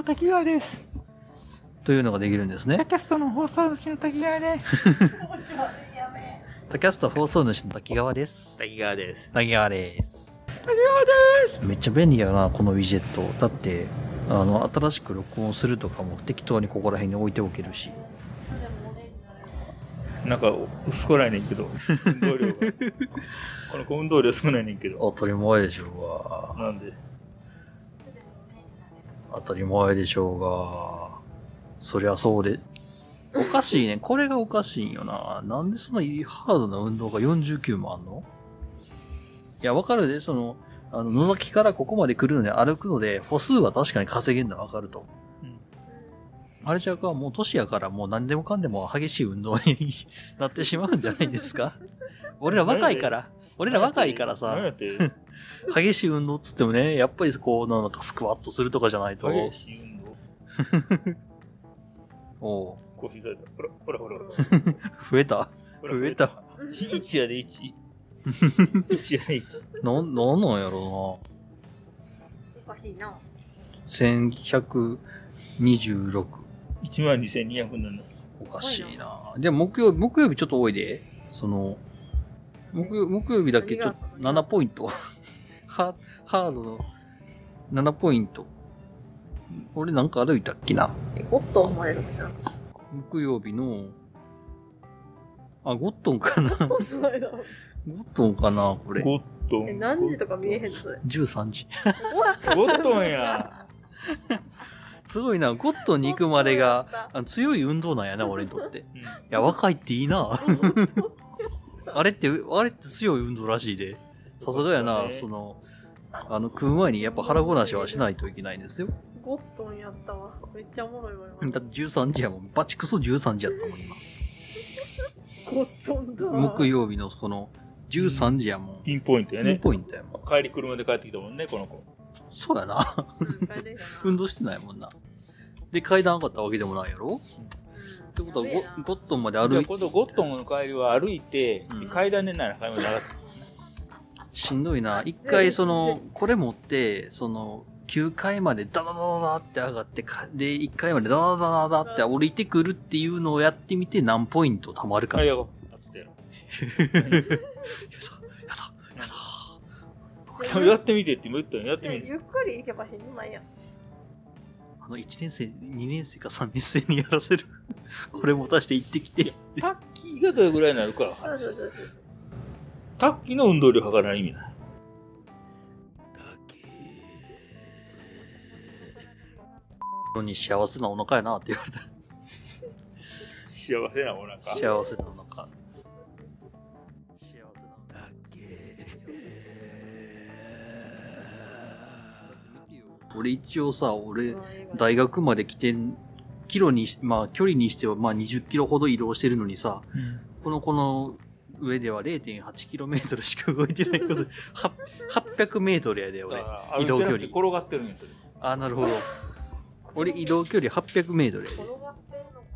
も滝川です。というのができるんですねタ。キャストの放送主の滝川です。タキャスト放送主の滝川です。滝川です。滝川です。滝川です。めっちゃ便利やな、このウィジェット。だって、あの、新しく録音するとかも適当にここら辺に置いておけるし。なんか、少ないねんけど、運動量が。この子運動量少ないねんけど。当たり前でしょうが。なんで、当たり前でしょうが。そりゃそうで。おかしいね。これがおかしいんよな。なんでそんなハードな運動が49もあんの？いや、わかるで。その、あの、野崎からここまで来るのに歩くので、歩数は確かに稼げるのはわかると。うんあれじゃか、もう年やからもう何でもかんでも激しい運動に なってしまうんじゃないんですか？俺ら若いから。俺ら若いからさ何、やって、激しい運動っつってもね、やっぱりこう、なんかスクワットするとかじゃないと。激しい運動。おう腰痛いた。ほら、ほらほら ほら。増えた増えた？。1やで1。1やで1。なん、なんなんやろおかしいな。うな。1126。1万2200なの。おかしいな。でも木曜日、木曜日ちょっと多いで。その、木曜木曜日だけちょっと7ポイント。ハハードの7ポイント。俺なんか歩いたっけな？え、ゴットン生まれるじゃん。木曜日の、あ、ゴットンかな？ゴゴットンかなこれ。ゴットえ、ン。何時とか見えへんそれ。13時。ゴットンや。すごいな。ゴットンに行くまでが、あ強い運動なんやな、俺にとって。いうんや、若いっていいな。あれって、あれって強い運動らしいで。さすがやな、ねその、あの、食う前にやっぱ腹ごなしはしないといけないんですよ。ゴットンやったわ。めっちゃおもろいわ、今。だって13時やもん。バチクソ13時やったもん、今。ゴットンだ。木曜日のこの、13時やもん。ピンポイントやピンね。ポイントやもん。帰り車で帰ってきたもんね、この子。そうやな。運動してないもんな。で、階段上がったわけでもないやろ？ってことはゴ、ゴットンまでじゃあ歩いて、今度ゴットンの帰りは歩いて、うん階段でなら階段上がってしんどいな。一回その、これ持って、その、9階までダダダダダって上がってか、で、1階までダダダダダって降りてくるっていうのをやってみて何ポイント貯まるか。あ、やだ、やば。あってやろやだ、やだ。でもやってみてって今言ったよやってみる。でゆっくり行けばしんどないやん。あの、1年生、2年生か3年生にやらせる。これ持たして行ってきて。タッキーがどれぐらいになるか。そうそうそう。タッキーの運動量測らない意味ない。のに幸せなお腹やなって言われた。幸せなお腹。幸せなお腹。幸せなお腹。俺一応さ、俺、大学まで来てん、キロに、まあ距離にしてはまあ20キロほど移動してるのにさ、うんこのこの上では 0.8km しか動いてないことで、は800メートルやで、俺移動距離。転がってるんですよ。あ、なるほど。俺移動距離800メートルやで。転がってんのか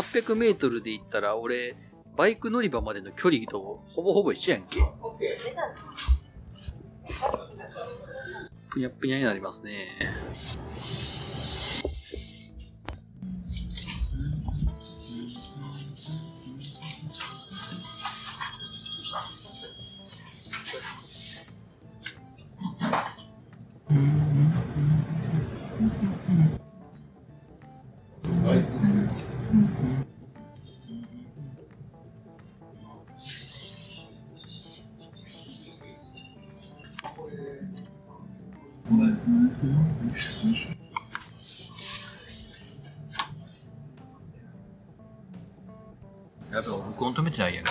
い。800メートルで行ったら、俺、バイク乗り場までの距離とほぼほぼ一緒やんけ。ぷにゃぷにゃになりますね。هذا هو قمت متضايق